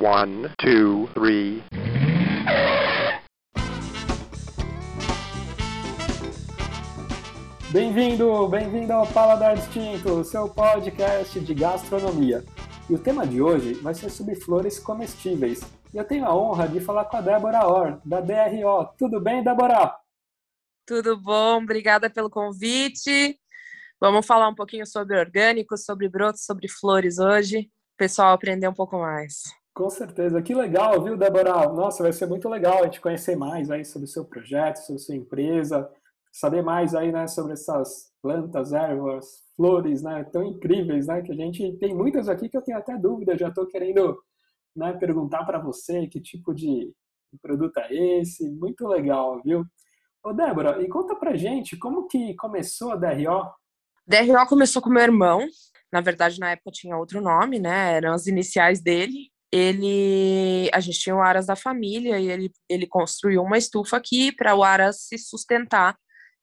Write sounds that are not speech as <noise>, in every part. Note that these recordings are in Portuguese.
One, two, three. Bem-vindo, bem-vindo ao Paladar Distinto, seu podcast de gastronomia. E o tema de hoje vai ser sobre flores comestíveis. E eu tenho a honra de falar com a Débora Or, da DRO. Tudo bem, Débora? Tudo bom, obrigada pelo convite. Vamos falar um pouquinho sobre orgânicos, sobre brotos, sobre flores hoje. O pessoal aprender um pouco mais. Com certeza, que legal, viu, Débora? Nossa, vai ser muito legal a gente conhecer mais aí sobre o seu projeto, sobre a sua empresa, saber mais aí, né, sobre essas plantas, ervas, flores, né, tão incríveis, né, que a gente tem muitas aqui que eu tenho até dúvida, já estou querendo, né, perguntar para você que tipo de produto é esse, muito legal, viu? Ô, Débora, e conta pra gente como que começou a DRO? DRO começou com meu irmão, na verdade na época tinha outro nome, né, eram as iniciais dele, ele a gente tinha o Aras da família e ele, ele construiu uma estufa aqui para o Aras se sustentar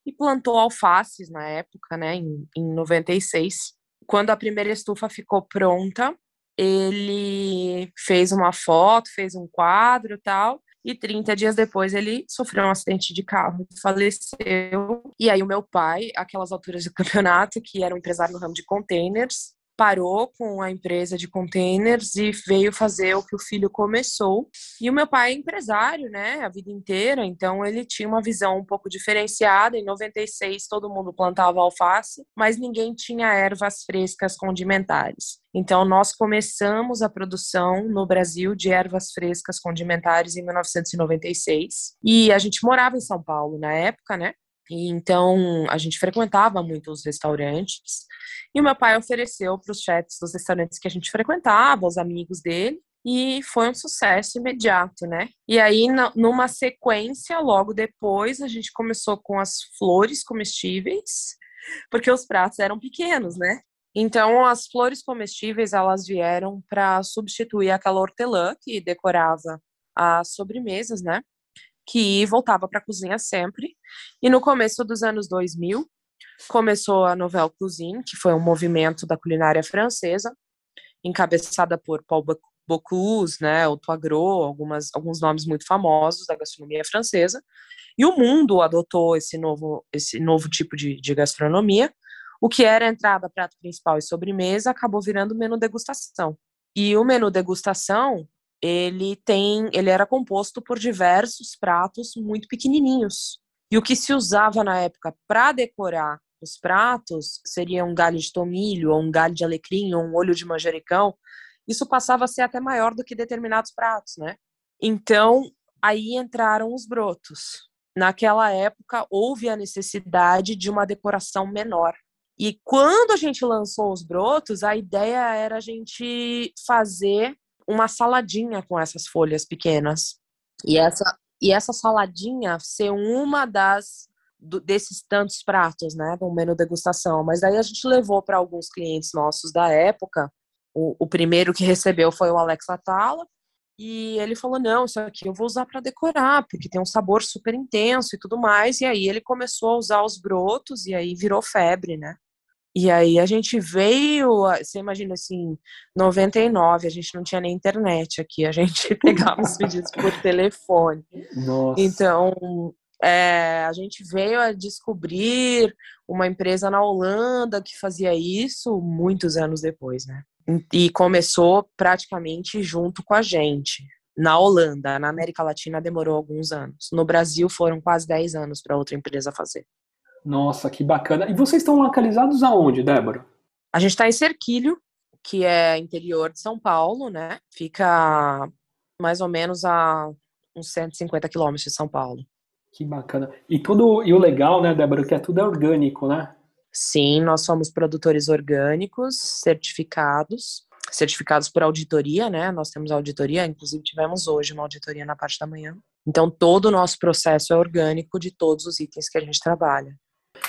e plantou alfaces na época, né, em, em 96. Quando a primeira estufa ficou pronta, ele fez uma foto, fez um quadro tal, e 30 dias depois ele sofreu um acidente de carro, faleceu. E aí o meu pai, aquelas alturas do <laughs> campeonato, que era um empresário no ramo de containers, parou com a empresa de containers e veio fazer o que o filho começou. E o meu pai é empresário, né, a vida inteira, então ele tinha uma visão um pouco diferenciada. Em 96 todo mundo plantava alface, mas ninguém tinha ervas frescas condimentares. Então nós começamos a produção no Brasil de ervas frescas condimentares em 1996. E a gente morava em São Paulo na época, né? E então a gente frequentava muito os restaurantes. E o meu pai ofereceu para os chefs dos restaurantes que a gente frequentava, os amigos dele, e foi um sucesso imediato, né? E aí, numa sequência, logo depois, a gente começou com as flores comestíveis, porque os pratos eram pequenos, né? Então, as flores comestíveis, elas vieram para substituir aquela hortelã que decorava as sobremesas, né? Que voltava para a cozinha sempre. E no começo dos anos 2000, começou a Nouvelle Cuisine, que foi um movimento da culinária francesa, encabeçada por Paul Bocuse, né, o Toigreau, algumas, alguns nomes muito famosos da gastronomia francesa, e o mundo adotou esse novo, esse novo tipo de, de gastronomia, o que era entrada, prato principal e sobremesa, acabou virando menu degustação. E o menu degustação, ele tem, ele era composto por diversos pratos muito pequenininhos. E o que se usava na época para decorar os pratos seria um galho de tomilho, ou um galho de alecrim, ou um olho de manjericão, isso passava a ser até maior do que determinados pratos, né? Então, aí entraram os brotos. Naquela época, houve a necessidade de uma decoração menor. E quando a gente lançou os brotos, a ideia era a gente fazer uma saladinha com essas folhas pequenas. E essa, e essa saladinha ser uma das do, desses tantos pratos, né, do menu degustação. Mas daí a gente levou para alguns clientes nossos da época. O, o, primeiro que recebeu foi o Alex Atala. E ele falou: Não, isso aqui eu vou usar para decorar, porque tem um sabor super intenso e tudo mais. E aí ele começou a usar os brotos, e aí virou febre, né? E aí a gente veio, você imagina assim, 99, a gente não tinha nem internet aqui, a gente <laughs> pegava os pedidos por telefone. Nossa. Então, é, a gente veio a descobrir uma empresa na Holanda que fazia isso muitos anos depois, né? E começou praticamente junto com a gente. Na Holanda, na América Latina demorou alguns anos. No Brasil foram quase 10 anos para outra empresa fazer. Nossa, que bacana. E vocês estão localizados aonde, Débora? A gente está em Cerquilho, que é interior de São Paulo, né? Fica mais ou menos a uns 150 quilômetros de São Paulo. Que bacana. E tudo e o legal, né, Débora, que é tudo é orgânico, né? Sim, nós somos produtores orgânicos, certificados, certificados por auditoria, né? Nós temos auditoria, inclusive tivemos hoje uma auditoria na parte da manhã. Então, todo o nosso processo é orgânico de todos os itens que a gente trabalha.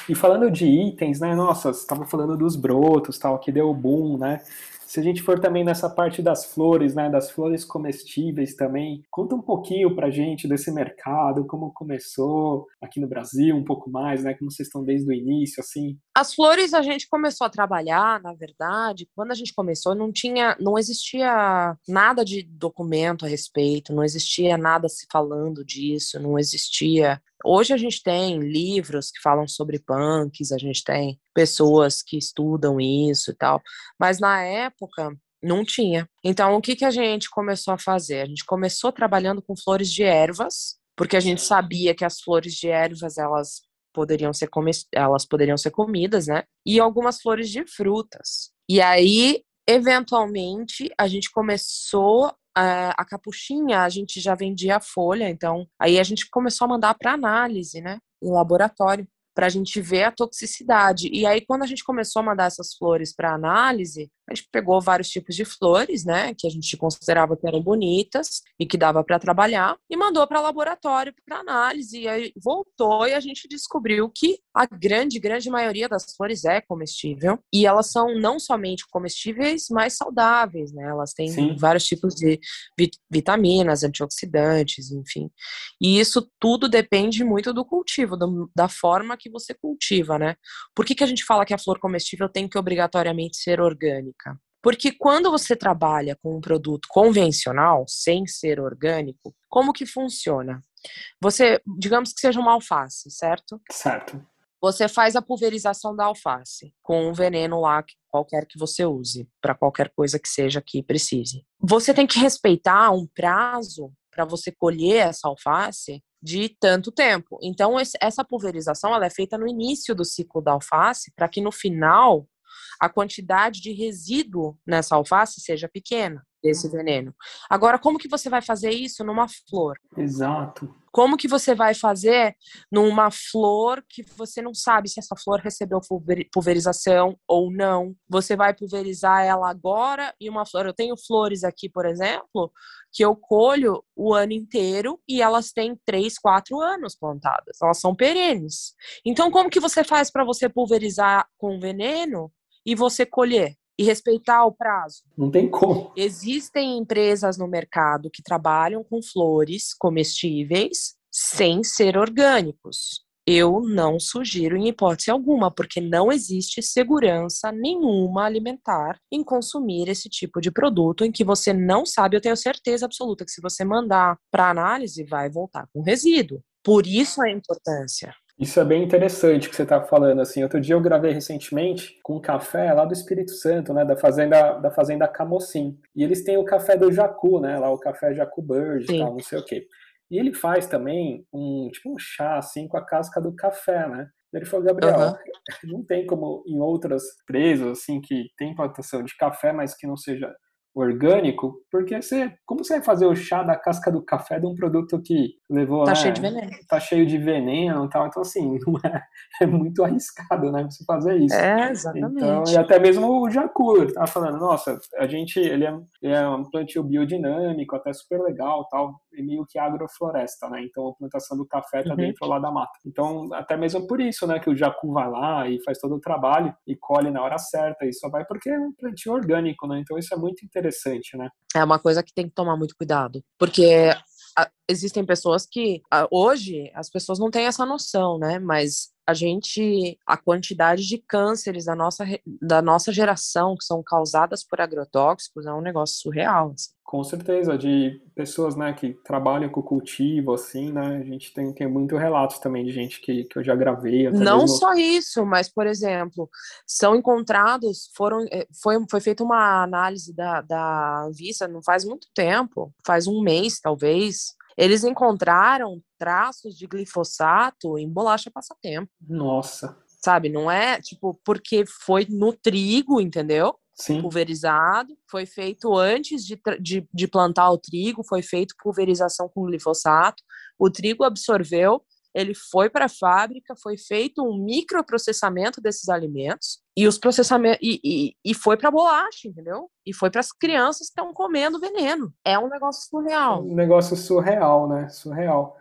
E falando de itens, né? Nossa, você estava falando dos brotos, tal, que deu boom, né? Se a gente for também nessa parte das flores, né, das flores comestíveis também, conta um pouquinho pra gente desse mercado, como começou aqui no Brasil, um pouco mais, né, como vocês estão desde o início, assim. As flores a gente começou a trabalhar, na verdade, quando a gente começou não tinha, não existia nada de documento a respeito, não existia nada se falando disso, não existia. Hoje a gente tem livros que falam sobre punks, a gente tem pessoas que estudam isso e tal, mas na época não tinha. Então o que que a gente começou a fazer? A gente começou trabalhando com flores de ervas, porque a gente sabia que as flores de ervas elas poderiam ser elas poderiam ser comidas, né? E algumas flores de frutas. E aí, eventualmente, a gente começou a, a capuchinha, a gente já vendia a folha, então aí a gente começou a mandar para análise, né? Em laboratório para a gente ver a toxicidade. E aí, quando a gente começou a mandar essas flores para análise, a gente pegou vários tipos de flores, né, que a gente considerava que eram bonitas e que dava para trabalhar, e mandou para laboratório para análise. E aí voltou e a gente descobriu que a grande, grande maioria das flores é comestível. E elas são não somente comestíveis, mas saudáveis, né? Elas têm Sim. vários tipos de vitaminas, antioxidantes, enfim. E isso tudo depende muito do cultivo, do, da forma que você cultiva, né? Por que, que a gente fala que a flor comestível tem que obrigatoriamente ser orgânica? Orgânica. Porque quando você trabalha com um produto convencional, sem ser orgânico, como que funciona? Você, digamos que seja uma alface, certo? Certo. Você faz a pulverização da alface com um veneno lá, qualquer que você use, para qualquer coisa que seja que precise. Você tem que respeitar um prazo para você colher essa alface de tanto tempo. Então, essa pulverização ela é feita no início do ciclo da alface, para que no final a quantidade de resíduo nessa alface seja pequena desse uhum. veneno. Agora, como que você vai fazer isso numa flor? Exato. Como que você vai fazer numa flor que você não sabe se essa flor recebeu pulverização ou não? Você vai pulverizar ela agora e uma flor. Eu tenho flores aqui, por exemplo, que eu colho o ano inteiro e elas têm três, quatro anos plantadas. Elas são perenes. Então, como que você faz para você pulverizar com veneno e você colher e respeitar o prazo. Não tem como. Existem empresas no mercado que trabalham com flores comestíveis sem ser orgânicos. Eu não sugiro em hipótese alguma, porque não existe segurança nenhuma alimentar em consumir esse tipo de produto em que você não sabe, eu tenho certeza absoluta que se você mandar para análise vai voltar com resíduo. Por isso a importância. Isso é bem interessante que você está falando. Assim, outro dia eu gravei recentemente com um café lá do Espírito Santo, né, da fazenda da fazenda Camocim. E eles têm o café do Jacu, né, lá o café Jacu Bird, tal, não sei o quê. E ele faz também um tipo um chá assim com a casca do café, né? Ele falou, Gabriel, uhum. não tem como em outras empresas assim que tem plantação de café, mas que não seja orgânico, porque você, como você vai fazer o chá da casca do café de um produto que levou, tá né, cheio de veneno, tá cheio de veneno e tal, então assim, <laughs> é, é, muito arriscado, né, você fazer isso. É, exatamente. Então, e até mesmo o Jacu, ele tava falando, nossa, a gente, ele é, ele é um plantio biodinâmico, até super legal, tal, e meio que agrofloresta, né, então a plantação do café tá uhum. dentro lá da mata. Então, até mesmo por isso, né, que o Jacu vai lá e faz todo o trabalho e colhe na hora certa, e só vai porque é um plantio orgânico, né, então isso é muito interessante interessante, né? É uma coisa que tem que tomar muito cuidado, porque existem pessoas que hoje as pessoas não têm essa noção, né? Mas a gente, a quantidade de cânceres da nossa, da nossa geração que são causadas por agrotóxicos é um negócio surreal. Assim. Com certeza, de pessoas né, que trabalham com cultivo, assim, né? A gente tem, tem muito relatos também de gente que, que eu já gravei. Não mesmo... só isso, mas, por exemplo, são encontrados, foram, eh, foi, foi feita uma análise da, da Anvisa não faz muito tempo, faz um mês, talvez, eles encontraram traços de glifosato em bolacha passatempo. Nossa. Sabe, não é tipo porque foi no trigo, entendeu? Sim. Pulverizado, foi feito antes de, de, de plantar o trigo, foi feito pulverização com glifosato, o trigo absorveu, ele foi para a fábrica, foi feito um microprocessamento desses alimentos e os processamentos e, e, e foi para bolacha, entendeu? E foi para as crianças que estão comendo veneno. É um negócio surreal. Um negócio surreal, né? Surreal.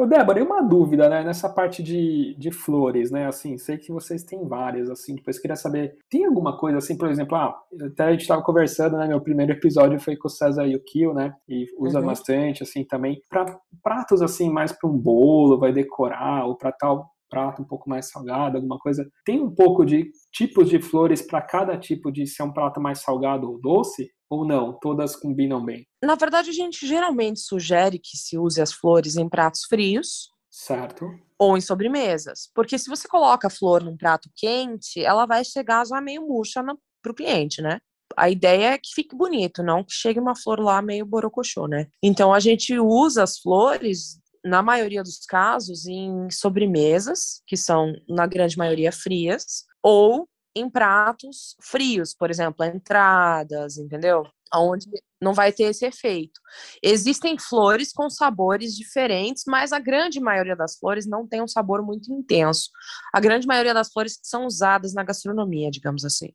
Ô, Débora, e uma dúvida, né, nessa parte de, de flores, né, assim, sei que vocês têm várias, assim, depois queria saber, tem alguma coisa, assim, por exemplo, ah, até a gente estava conversando, né, meu primeiro episódio foi com o César Yukio, né, e usa uhum. bastante, assim, também, para pratos, assim, mais para um bolo, vai decorar, ou para tal, prato um pouco mais salgado, alguma coisa. Tem um pouco de tipos de flores para cada tipo de ser um prato mais salgado ou doce? Ou não? Todas combinam bem? Na verdade, a gente geralmente sugere que se use as flores em pratos frios. Certo. Ou em sobremesas. Porque se você coloca a flor num prato quente, ela vai chegar já meio murcha para o cliente, né? a ideia é que fique bonito, não que chegue uma flor lá meio borocochô, né? Então a gente usa as flores na maioria dos casos em sobremesas, que são na grande maioria frias, ou em pratos frios, por exemplo, entradas, entendeu? Onde não vai ter esse efeito. Existem flores com sabores diferentes, mas a grande maioria das flores não tem um sabor muito intenso. A grande maioria das flores que são usadas na gastronomia, digamos assim.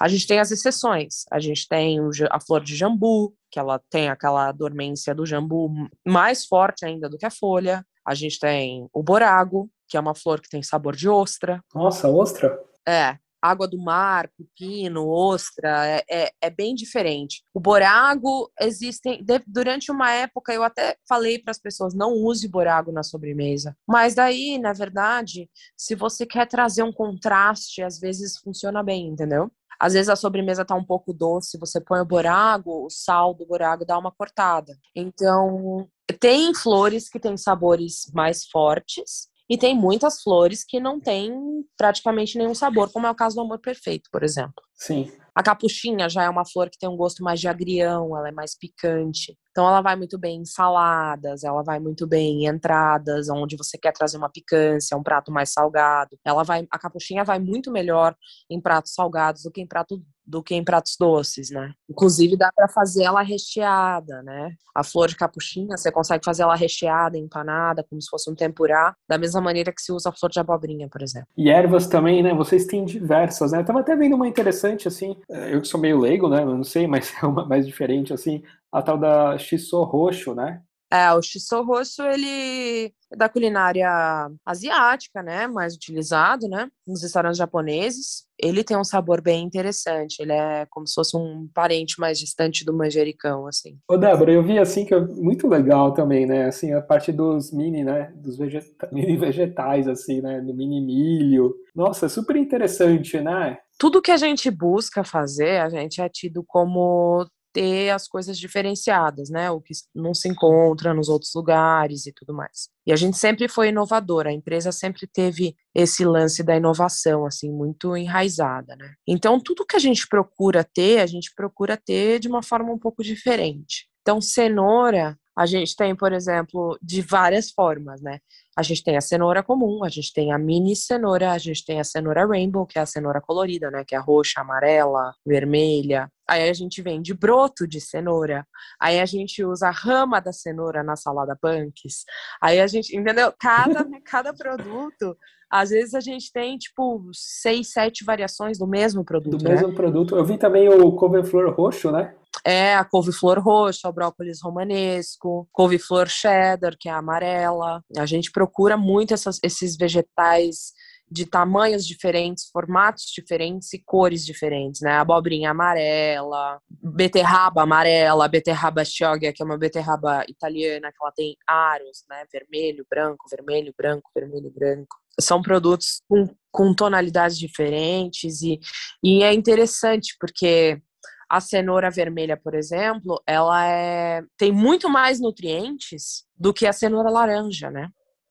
A gente tem as exceções. A gente tem a flor de jambu, que ela tem aquela dormência do jambu mais forte ainda do que a folha. A gente tem o borago, que é uma flor que tem sabor de ostra. Nossa, ostra? É, água do mar, pepino, ostra, é, é, é bem diferente. O borago existem de, durante uma época eu até falei para as pessoas não use borago na sobremesa, mas daí na verdade se você quer trazer um contraste às vezes funciona bem, entendeu? Às vezes a sobremesa tá um pouco doce, você põe o borago, o sal do borago dá uma cortada. Então, tem flores que têm sabores mais fortes e tem muitas flores que não têm praticamente nenhum sabor, como é o caso do amor perfeito, por exemplo. Sim. A capuchinha já é uma flor que tem um gosto mais de agrião, ela é mais picante. Então ela vai muito bem em saladas, ela vai muito bem em entradas, onde você quer trazer uma picância, um prato mais salgado. Ela vai, a capuchinha vai muito melhor em pratos salgados do que em prato do que em pratos doces, né? Inclusive dá para fazer ela recheada, né? A flor de capuchinha, você consegue fazer ela recheada, empanada, como se fosse um tempurá, da mesma maneira que se usa a flor de abobrinha, por exemplo. E ervas também, né? Vocês têm diversas, né? Eu tava até vendo uma interessante, assim, eh, eu que sou meio leigo, né? Eu não sei, mas <laughs> é uma mais diferente, assim, a tal da shiso roxo, né? É, o shiso roxo, ele é da culinária asiática, né, mais utilizado, né, nos restaurantes japoneses. Ele tem um sabor bem interessante, ele é como se fosse um parente mais distante do manjericão, assim. Ô, Débora, eu vi, assim, que é muito legal também, né, assim, a parte dos mini, né, dos vegeta <laughs> mini vegetais, assim, né, do mini milho. Nossa, super interessante, né? Tudo que a gente busca fazer, a gente é tido como ter as coisas diferenciadas, né? O que não se encontra nos outros lugares e tudo mais. E a gente sempre foi inovadora, a empresa sempre teve esse lance da inovação, assim, muito enraizada, né? Então, tudo que a gente procura ter, a gente procura ter de uma forma um pouco diferente. Então, cenoura, a gente tem, por exemplo, de várias formas, né? A gente tem a cenoura comum, a gente tem a mini cenoura, a gente tem a cenoura rainbow, que é a cenoura colorida, né? Que é roxa, amarela, vermelha. Aí a gente vende broto de cenoura. Aí a gente usa a rama da cenoura na salada punks. Aí a gente, entendeu? Cada, <laughs> cada produto, às vezes a gente tem, tipo, seis, sete variações do mesmo produto. Do né? mesmo produto. Eu vi também o couve-flor roxo, né? É a couve-flor roxa, o brócolis romanesco, couve-flor cheddar, que é a amarela. A gente procura muito essas, esses vegetais de tamanhos diferentes, formatos diferentes e cores diferentes, né? Abobrinha amarela, beterraba amarela, beterraba chioggia, que é uma beterraba italiana, que ela tem aros, né? Vermelho, branco, vermelho, branco, vermelho, branco. São produtos com, com tonalidades diferentes e, e é interessante porque a cenoura vermelha, por exemplo, ela é, tem muito mais nutrientes do que a cenoura laranja, né?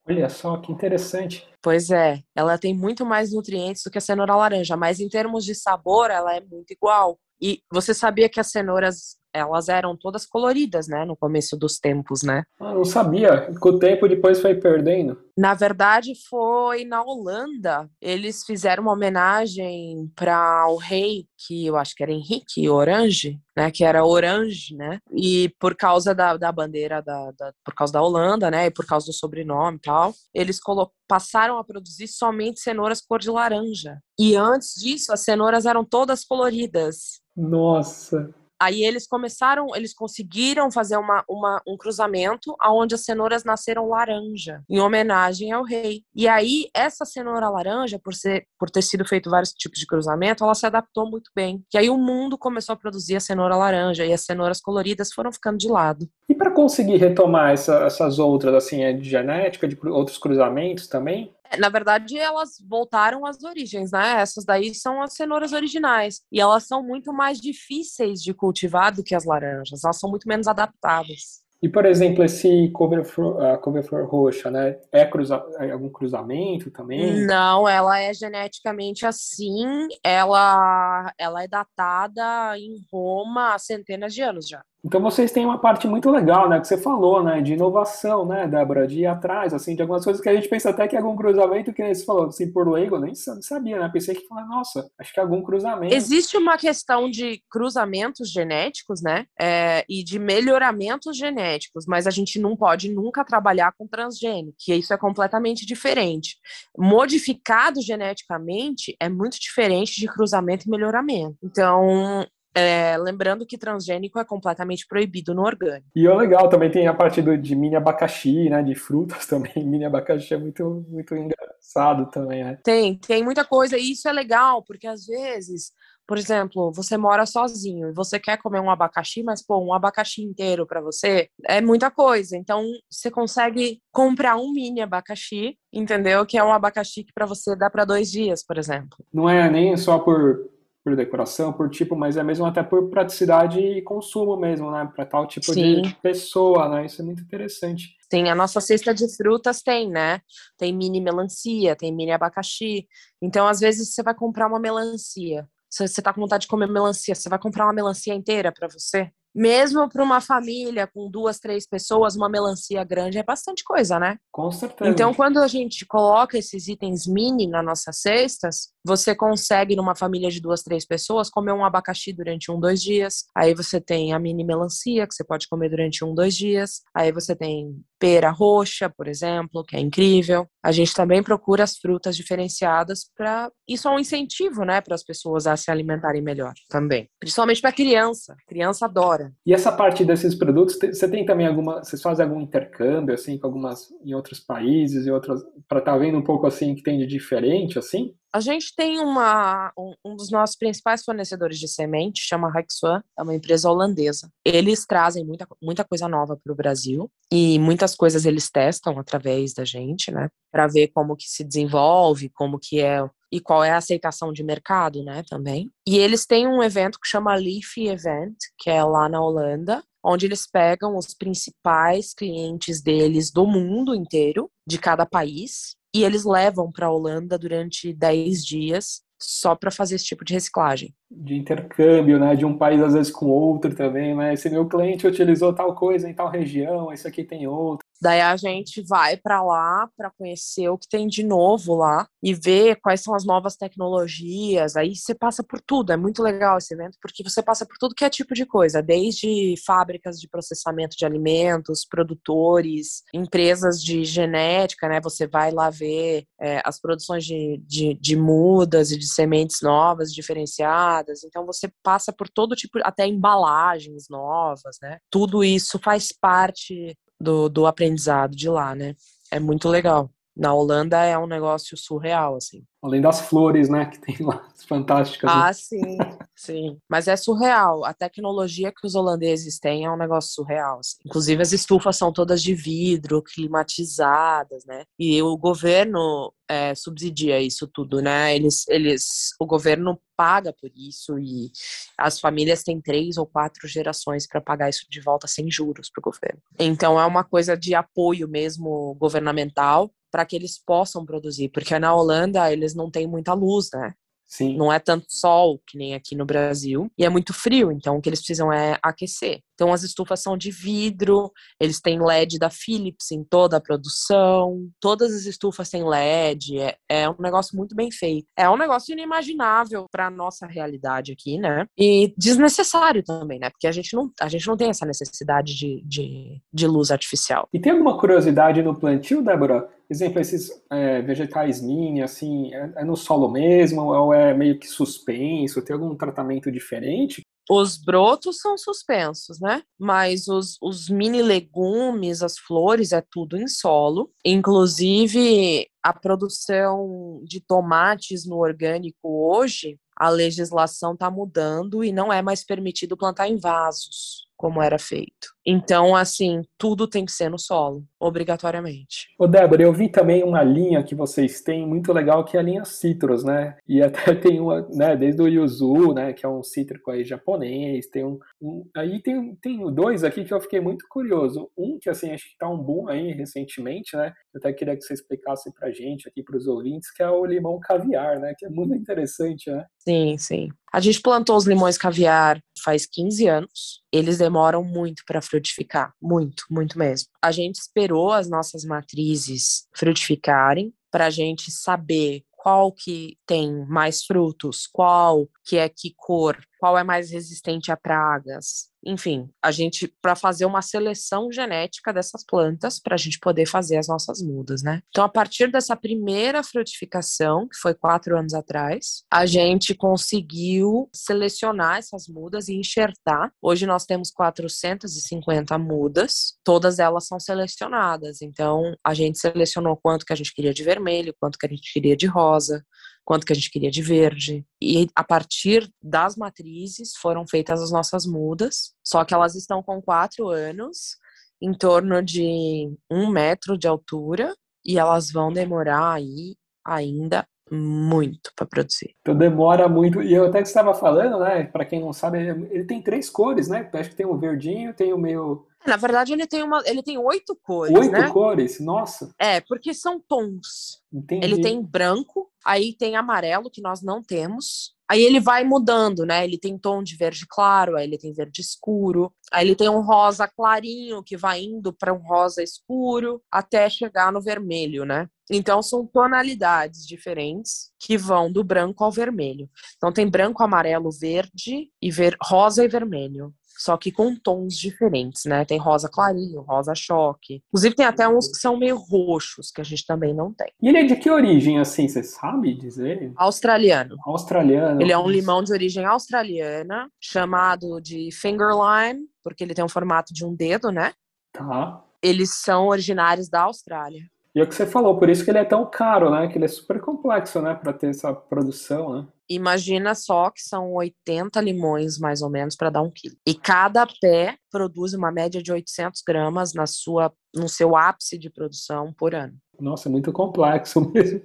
Olha só que interessante. Pois é, ela tem muito mais nutrientes do que a cenoura laranja, mas em termos de sabor, ela é muito igual. E você sabia que as cenouras elas eram todas coloridas, né, no começo dos tempos, né? Ah, não sabia. Com o tempo depois foi perdendo. Na verdade, foi na Holanda. Eles fizeram uma homenagem para o rei, que eu acho que era Henrique Orange, né? Que era Orange, né? E por causa da, da bandeira, da, da, por causa da Holanda, né? E por causa do sobrenome e tal, eles passaram a produzir somente cenouras cor de laranja. E antes disso, as cenouras eram todas coloridas. Nossa. Aí eles começaram, eles conseguiram fazer uma, uma, um cruzamento aonde as cenouras nasceram laranja, em homenagem ao rei. E aí, essa cenoura laranja, por, ser, por ter sido feito vários tipos de cruzamento, ela se adaptou muito bem. E aí o mundo começou a produzir a cenoura laranja e as cenouras coloridas foram ficando de lado. E para conseguir retomar essa, essas outras, assim, é de genética, de outros cruzamentos também? Na verdade, elas voltaram às origens, né? Essas daí são as cenouras originais. E elas são muito mais difíceis de cultivar do que as laranjas. Elas são muito menos adaptadas. E, por exemplo, esse couve-flor uh, couve roxa, né? É, cruza é algum cruzamento também? Não, ela é geneticamente assim. Ela, ela é datada em Roma há centenas de anos já. Então vocês têm uma parte muito legal, né, que você falou, né, de inovação, né, Débora, de ir atrás, assim, de algumas coisas que a gente pensa até que é algum cruzamento, que você falou, assim, por leigo, nem sabia, né, pensei que, nossa, acho que é algum cruzamento. Existe uma questão de cruzamentos genéticos, né, é, e de melhoramentos genéticos, mas a gente não pode nunca trabalhar com transgênico, que isso é completamente diferente. Modificado geneticamente é muito diferente de cruzamento e melhoramento. Então, é, lembrando que transgênico é completamente proibido no orgânico. E o legal também tem a parte do, de mini abacaxi, né? De frutas <laughs> também. Mini abacaxi é muito, muito engraçado também, né? Tem, tem muita coisa. E isso é legal, porque às vezes, por exemplo, você mora sozinho e você quer comer um abacaxi, mas, pô, um abacaxi inteiro para você é muita coisa. Então, você consegue comprar um mini abacaxi, entendeu? Que é um abacaxi que para você dá para dois dias, por exemplo. Não é nem só por por decoração, por tipo, mas é mesmo até por praticidade e consumo mesmo, né? Para tal tipo Sim. de pessoa, né? Isso é muito interessante. Tem a nossa cesta de frutas, tem, né? Tem mini melancia, tem mini abacaxi. Então, às vezes, você vai comprar uma melancia. Se você tá com vontade de comer melancia, você vai comprar uma melancia inteira para você? Mesmo para uma família com duas, três pessoas, uma melancia grande é bastante coisa, né? Com certeza. Então, quando a gente coloca esses itens mini nas nossas cestas, você consegue, numa família de duas, três pessoas, comer um abacaxi durante um, dois dias. Aí você tem a mini melancia, que você pode comer durante um, dois dias. Aí você tem pera roxa, por exemplo, que é incrível. A gente também procura as frutas diferenciadas para isso é um incentivo, né, para as pessoas a se alimentarem melhor também, principalmente para criança. A criança adora. E essa parte desses produtos, você tem também alguma, vocês fazem algum intercâmbio assim com algumas em outros países e outras para estar tá vendo um pouco assim que tem de diferente assim? A gente tem uma, um, um, dos nossos principais fornecedores de semente, chama Hexwan, é uma empresa holandesa. Eles trazem muita, muita coisa nova para o Brasil e muitas coisas eles testam através da gente, né, para ver como que se desenvolve, como que é e qual é a aceitação de mercado, né, também. E eles têm um evento que chama Leafy Event, que é lá na Holanda, onde eles pegam os principais clientes deles do mundo inteiro, de cada país, e eles levam para a Holanda durante 10 dias só para fazer esse tipo de reciclagem. De intercâmbio, né, de um país às vezes com outro também, né? Esse meu cliente utilizou tal coisa em tal região, esse aqui tem outro. Daí a gente vai para lá para conhecer o que tem de novo lá e ver quais são as novas tecnologias. Aí você passa por tudo. É muito legal esse evento porque você passa por tudo que é tipo de coisa, desde fábricas de processamento de alimentos, produtores, empresas de genética, né? Você vai lá ver é, as produções de, de, de mudas e de sementes novas, diferenciadas. Então você passa por todo tipo, até embalagens novas, né? Tudo isso faz parte do, do aprendizado de lá, né? É muito legal. Na Holanda é um negócio surreal, assim. Além das flores, né, que tem lá, <laughs> fantásticas. Ah, né? sim, sim. Mas é surreal. A tecnologia que os holandeses têm é um negócio surreal. Assim. Inclusive, as estufas são todas de vidro, climatizadas, né? E o governo é, subsidia isso tudo, né? Eles, eles, o governo paga por isso e as famílias têm três ou quatro gerações para pagar isso de volta sem juros para o governo. Então, é uma coisa de apoio mesmo governamental para que eles possam produzir, porque na Holanda eles não têm muita luz, né? Sim. Não é tanto sol que nem aqui no Brasil. E é muito frio, então o que eles precisam é aquecer. Então as estufas são de vidro, eles têm LED da Philips em toda a produção, todas as estufas têm LED, é, é um negócio muito bem feito. É um negócio inimaginável para nossa realidade aqui, né? E desnecessário também, né? Porque a gente não, a gente não tem essa necessidade de, de, de luz artificial. E tem alguma curiosidade no plantio, Débora? Exemplo, esses é, vegetais mini, assim, é, é, no solo mesmo ou é meio que suspenso? Tem algum tratamento diferente? Os brotos são suspensos, né? Mas os, os mini legumes, as flores, é tudo em solo. Inclusive, a produção de tomates no orgânico hoje, a legislação está mudando e não é mais permitido plantar em vasos. Como era feito. Então, assim, tudo tem que ser no solo, obrigatoriamente. Ô, Débora, eu vi também uma linha que vocês têm muito legal, que é a linha Citrus, né? E <laughs> até tem uma, né, desde o Yuzu, né, que é um cítrico aí japonês, tem um, um, aí tem, tem dois aqui que eu fiquei muito curioso. Um que, assim, acho que tá um boom aí recentemente, né? Eu até queria que você explicasse pra gente aqui, para os ouvintes, que é o limão caviar, né? Que é muito interessante, né? Sim, sim. A gente plantou os limões caviar faz 15 anos. Eles demoram muito para frutificar, muito, muito mesmo. A gente esperou as nossas matrizes frutificarem para a gente saber qual que tem mais frutos, qual que é que cor, qual é mais resistente a pragas. Enfim, a gente para fazer uma seleção genética dessas plantas para a gente poder fazer as nossas mudas, né? Então, a partir dessa primeira frutificação, que foi quatro anos atrás, a gente conseguiu selecionar essas mudas e enxertar. Hoje nós temos 450 mudas, todas elas são selecionadas. Então, a gente selecionou quanto que a gente queria de vermelho, quanto que a gente queria de rosa, quanto que a gente queria de verde. E a partir das matrizes foram feitas as nossas mudas, só que elas estão com quatro anos, em torno de um metro de altura, e elas vão demorar aí ainda muito para produzir. Então demora muito. E eu até que estava falando, né? Para quem não sabe, ele tem três cores, né? Acho que tem o verdinho, tem o meio. Na verdade, ele tem uma, ele tem oito cores. Oito né? cores, nossa. É, porque são tons. Entendi. Ele tem branco, aí tem amarelo que nós não temos. Aí ele vai mudando, né? Ele tem tom de verde claro, aí ele tem verde escuro, aí ele tem um rosa clarinho que vai indo para um rosa escuro até chegar no vermelho, né? Então são tonalidades diferentes que vão do branco ao vermelho. Então tem branco, amarelo, verde e ver rosa e vermelho só que com tons diferentes, né? Tem rosa clarinho, rosa choque. Inclusive tem até uns que são meio roxos, que a gente também não tem. E ele é de que origem, assim, você sabe dizer? Australiano. Australiano. Ele é um limão de origem australiana, chamado de finger lime, porque ele tem um formato de um dedo, né? Tá. Eles são originários da Austrália. E é o que você falou, por isso que ele é tão caro, né? Que ele é super complexo, né? Para ter essa produção, né? Imagina só que são 80 limões, mais ou menos, para dar um quilo. E cada pé produz uma média de 800 gramas na sua, no seu ápice de produção por ano. Nossa, é muito complexo <laughs> mesmo.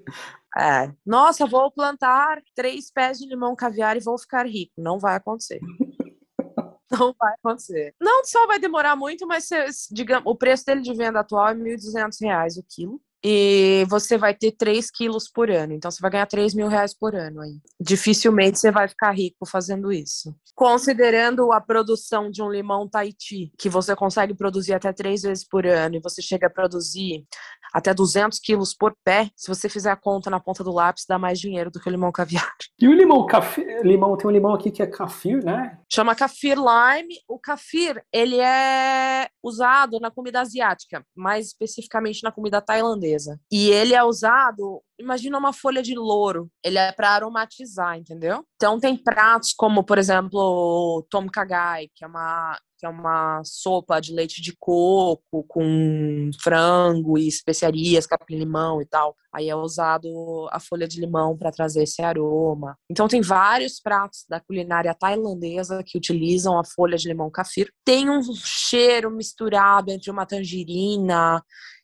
É. Nossa, vou plantar três pés de limão caviar e vou ficar rico. Não vai acontecer. Não vai acontecer. Não só vai demorar muito, mas digamos, o preço dele de venda atual é R$ 1.200 o quilo e você vai ter 3 quilos por ano. Então você vai ganhar 3 mil reais por ano aí. Dificilmente você vai ficar rico fazendo isso. Considerando a produção de um limão Tahiti, que você consegue produzir até três vezes por ano, e você chega a produzir até 200 quilos por pé, se você fizer a conta na ponta do lápis, dá mais dinheiro do que o limão caviar. <laughs> E o limão café, limão tem um limão aqui que é kafir, né? Chama kafir lime. O kafir, ele é usado na comida asiática, mais especificamente na comida tailandesa. E ele é usado imagina uma folha de louro. Ele é para aromatizar, entendeu? Então tem pratos como, por exemplo, tom kagai, que é uma que é uma sopa de leite de coco com frango e especiarias, capim-limão e tal. Aí é usado a folha de limão para trazer esse aroma. Então tem vários pratos da culinária tailandesa que utilizam a folha de limão kafir. Tem um cheiro misturado entre uma tangerina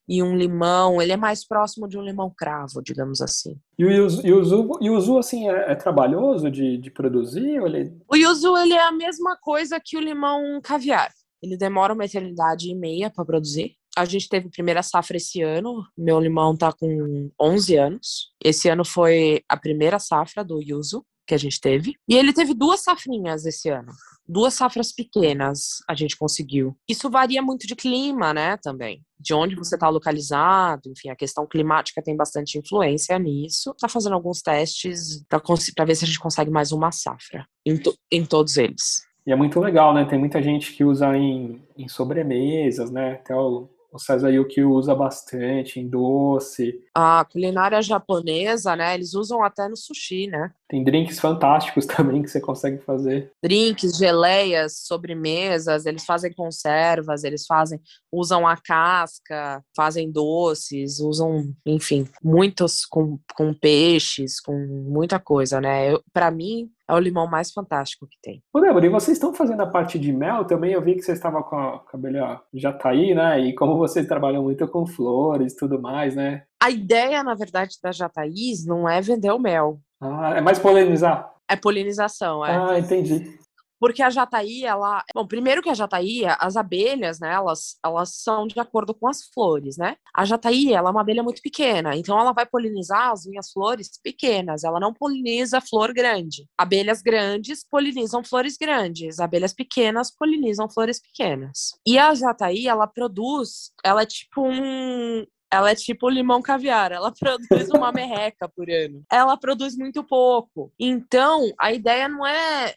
e um limão, ele é mais próximo de um limão cravo, digamos assim. E o yuzu, yuzu, yuzu assim, é, é trabalhoso de, de produzir? Ele... O yuzu, ele é a mesma coisa que o limão caviar. Ele demora uma eternidade e meia para produzir. A gente teve primeira safra esse ano. Meu limão tá com 11 anos. Esse ano foi a primeira safra do yuzu que a gente teve. E ele teve duas safrinhas esse ano. Duas safras pequenas a gente conseguiu. Isso varia muito de clima, né, também. De onde você está localizado, enfim, a questão climática tem bastante influência nisso. Está fazendo alguns testes para ver se a gente consegue mais uma safra em, to em todos eles. E é muito legal, né? Tem muita gente que usa em, em sobremesas, né? Até o o Sazayuki usa bastante em doce. A culinária japonesa, né? Eles usam até no sushi, né? Tem drinks fantásticos <laughs> também que você consegue fazer. Drinks, geleias, sobremesas, eles fazem conservas, eles fazem, usam a casca, fazem doces, usam, enfim, muitos com, com peixes, com muita coisa, né? Para mim, É o limão mais fantástico que tem. Ô, Débora, e vocês estão fazendo a parte de mel também? Eu vi que vocês estavam com a abelha Jataí, né? E como vocês trabalham muito com flores e tudo mais, né? A ideia, na verdade, da Jataís não é vender o mel. Ah, é mais polinizar? É polinização, é. Ah, entendi. Porque a jataí, ela. Bom, primeiro que a jataí, as abelhas, né, elas, elas são de acordo com as flores, né? A jataí, ela é uma abelha muito pequena, então ela vai polinizar as minhas flores pequenas, ela não poliniza flor grande. Abelhas grandes polinizam flores grandes, abelhas pequenas polinizam flores pequenas. E a jataí, ela produz, ela é tipo um, ela é tipo limão caviar, ela <laughs> produz uma merreca por ano. Ela produz muito pouco. Então, a ideia não é,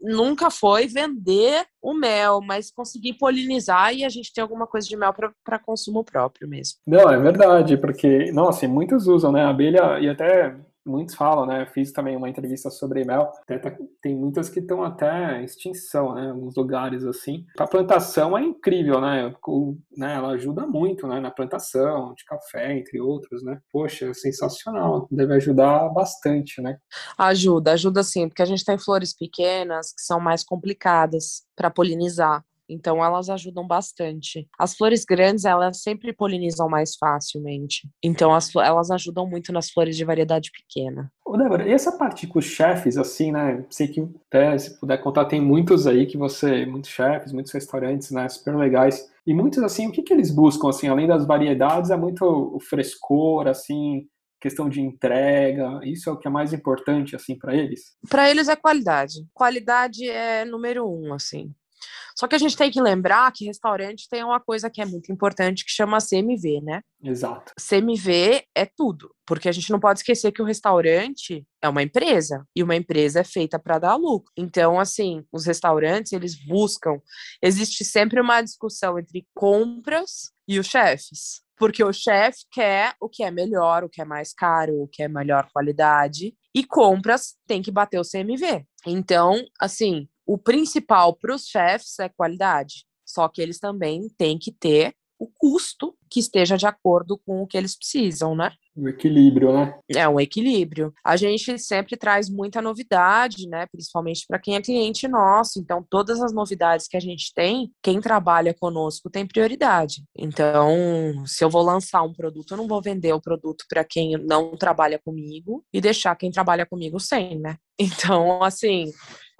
nunca foi vender o mel, mas conseguir polinizar e a gente tem alguma coisa de mel para consumo próprio mesmo. Não, é verdade, porque, nossa, muitos usam, né? A abelha, e até muitos falam, né? Fiz também uma entrevista sobre mel. Tá, tem muitas que estão até em extinção, né? Alguns lugares assim. A plantação é incrível, né? O, né? Ela ajuda muito, né? Na plantação de café, entre outros, né? Poxa, é sensacional. Deve ajudar bastante, né? Ajuda, ajuda sim, porque a gente tem flores pequenas que são mais complicadas para polinizar. Então elas ajudam bastante. As flores grandes, elas sempre polinizam mais facilmente. Então as, elas ajudam muito nas flores de variedade pequena. Ô, Débora, e essa parte com os chefes, assim, né? Sei que até, se puder contar, tem muitos aí que você, muitos chefes, muitos restaurantes, né? Super legais. E muitos, assim, o que, que eles buscam, assim, além das variedades, é muito o frescor, assim, questão de entrega, isso é o que é mais importante assim para eles? Para eles é qualidade. Qualidade é número um, assim. Só que a gente tem que lembrar que restaurante tem uma coisa que é muito importante que chama CMV, né? Exato. CMV é tudo, porque a gente não pode esquecer que o restaurante é uma empresa e uma empresa é feita para dar lucro. Então, assim, os restaurantes eles buscam. Existe sempre uma discussão entre compras e os chefes. Porque o chefe quer o que é melhor, o que é mais caro, o que é melhor qualidade, e compras tem que bater o CMV. Então, assim, o principal para os chefs é qualidade, só que eles também têm que ter o custo que esteja de acordo com o que eles precisam, né? O equilíbrio, né? É um equilíbrio. A gente sempre traz muita novidade, né? Principalmente para quem é cliente nosso. Então, todas as novidades que a gente tem, quem trabalha conosco tem prioridade. Então, se eu vou lançar um produto, eu não vou vender o produto para quem não trabalha comigo e deixar quem trabalha comigo sem, né? <laughs> Então, assim,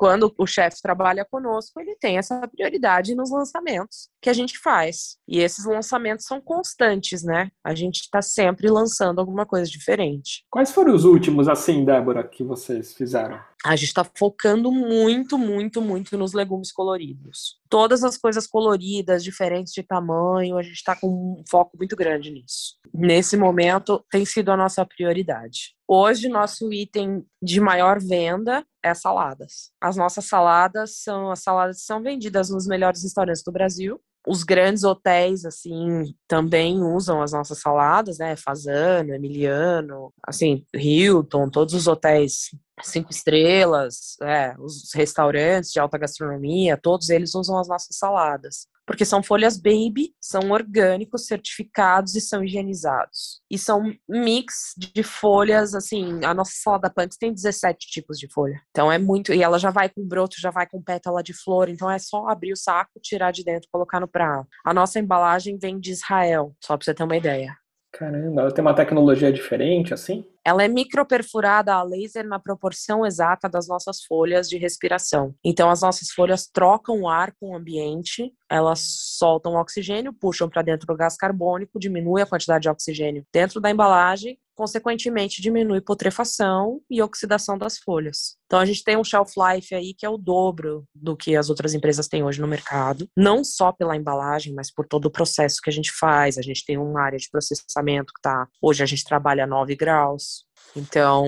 quando o chefe trabalha conosco, ele tem essa prioridade nos lançamentos que a gente faz. E esses lançamentos são constantes, né? A gente está sempre lançando alguma coisa diferente. Quais foram os últimos, assim, Débora, que vocês fizeram? A gente está focando muito, muito, muito nos legumes coloridos. Todas as coisas coloridas, diferentes de tamanho, a gente está com um foco muito grande nisso. Nesse momento, tem sido a nossa prioridade. Hoje, nosso item de maior venda é saladas. As nossas saladas são as saladas que são vendidas nos melhores restaurantes do Brasil os grandes hotéis, assim, também usam as nossas saladas, né? Fazano, Emiliano, assim, Hilton, todos os hotéis cinco estrelas, é, os restaurantes de alta gastronomia, todos eles usam as nossas saladas porque são folhas baby, são orgânicos, certificados e são higienizados. E são mix de folhas, assim, a nossa salada pants tem 17 tipos de folha. Então é muito, e ela já vai com broto, já vai com pétala de flor, então é só abrir o saco, tirar de dentro, colocar no prato. A nossa embalagem vem de Israel, só para você ter uma ideia. Caramba, ela tem uma tecnologia diferente, assim? Ela é microperfurada a laser na proporção exata das nossas folhas de respiração. Então, as nossas folhas trocam o ar com o ambiente, elas soltam oxigênio, puxam para dentro do gás carbônico, diminui a quantidade de oxigênio dentro da embalagem, consequentemente diminui putrefação e oxidação das folhas. Então a gente tem um shelf life aí que é o dobro do que as outras empresas têm hoje no mercado, não só pela embalagem, mas por todo o processo que a gente faz. A gente tem uma área de processamento que tá, hoje a gente trabalha a 9 graus. Então,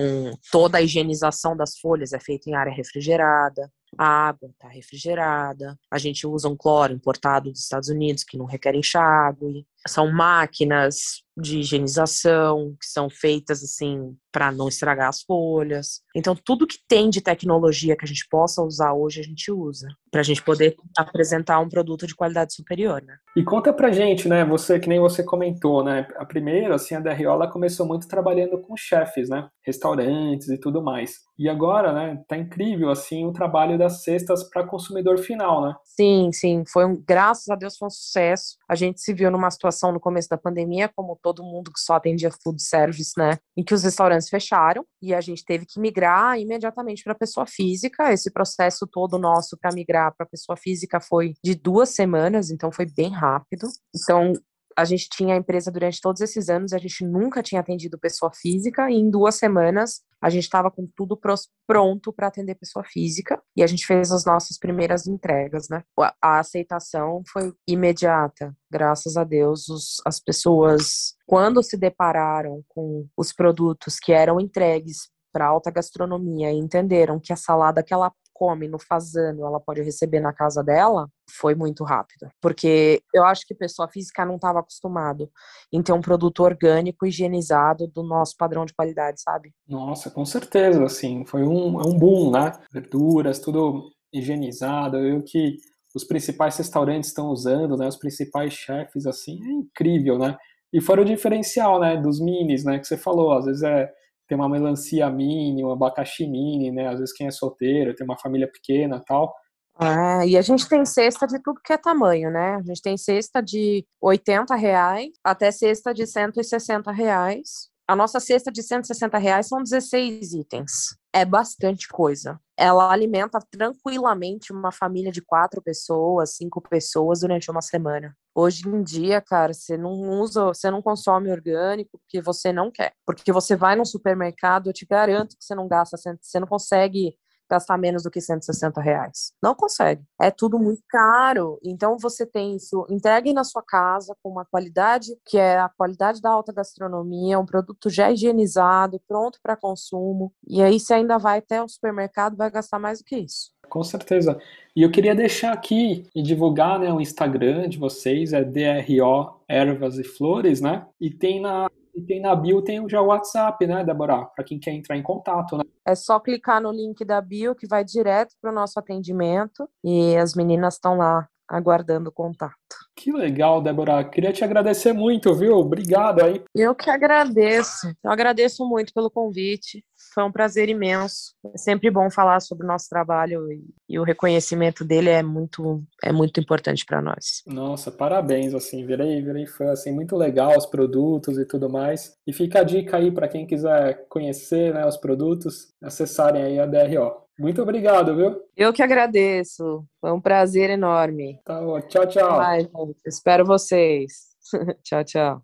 toda a higienização das folhas é feita em área refrigerada. A água está refrigerada. A gente usa um cloro importado dos Estados Unidos que não requer enxágue. São máquinas de higienização, que são feitas assim para não estragar as folhas. Então, tudo que tem de tecnologia que a gente possa usar hoje, a gente usa, para a gente poder apresentar um produto de qualidade superior, né? E conta pra gente, né, você, que nem você comentou, né, a primeira, assim, a Derriola começou muito trabalhando com chefes, né, restaurantes e tudo mais. E agora, né, tá incrível, assim, o trabalho das cestas para consumidor final, né? Sim, sim, foi um, graças a Deus foi um sucesso. A gente se viu numa situação no começo da pandemia, como todo mundo que só atendia food service, né, em que os restaurantes fecharam e a gente teve que migrar imediatamente para pessoa física. Esse processo todo nosso para migrar para pessoa física foi de duas semanas, então foi bem rápido. Então a gente tinha a empresa durante todos esses anos, a gente nunca tinha atendido pessoa física, e em duas semanas a gente estava com tudo pronto para atender pessoa física, e a gente fez as nossas primeiras entregas, né? A aceitação foi imediata, graças a Deus. Os, as pessoas, quando se depararam com os produtos que eram entregues para alta gastronomia e entenderam que a salada que ela come no fazano, ela pode receber na casa dela, foi muito rápido. Porque eu acho que pessoa física não estava acostumado em ter um produto orgânico, higienizado, do nosso padrão de qualidade, sabe? Nossa, com certeza, assim, foi um, é um boom, né? Verduras, tudo higienizado, eu que os principais restaurantes estão usando, né? Os principais chefes, assim, é incrível, né? E fora o diferencial, né? Dos minis, né? Que você falou, às vezes é tem uma melancia mini, um abacaxi mini, né? Às vezes quem é solteiro, tem uma família pequena tal. É, e a gente tem cesta de tudo que é tamanho, né? A gente tem cesta de 80 reais até cesta de 160 reais. A nossa cesta de 160 reais são 16 itens. É bastante coisa. Ela alimenta tranquilamente uma família de quatro pessoas, cinco pessoas durante uma semana. Hoje em dia, cara, você não usa, você não consome orgânico porque você não quer. Porque você vai no supermercado, eu te garanto que você não gasta, você não consegue gastar menos do que 160 reais. Não consegue. É tudo muito caro. Então você tem isso, entregue na sua casa com uma qualidade que é a qualidade da alta gastronomia, um produto já higienizado, pronto para consumo. E aí você ainda vai até o supermercado, vai gastar mais do que isso. Com certeza. E eu queria deixar aqui e divulgar né, o Instagram de vocês, é DRO Ervas e Flores, né? E tem na e tem na bio, tem já o WhatsApp, né, Débora? Para quem quer entrar em contato, né? É só clicar no link da bio que vai direto para o nosso atendimento e as meninas estão lá aguardando o contato. Que legal, Débora. Queria te agradecer muito, viu? Obrigado aí. Eu que agradeço. Eu agradeço muito pelo convite. Foi um prazer imenso. É sempre bom falar sobre o nosso trabalho e, e o reconhecimento dele é muito é muito importante para nós. Nossa, parabéns assim. Virei, virei fã assim, muito legal os produtos e tudo mais. E fica a dica aí para quem quiser conhecer, né, os produtos, acessarem aí a DRO. Muito obrigado, viu? Eu que agradeço. Foi um prazer enorme. Tá, tchau, tchau. Vai, Espero vocês. <laughs> tchau, tchau.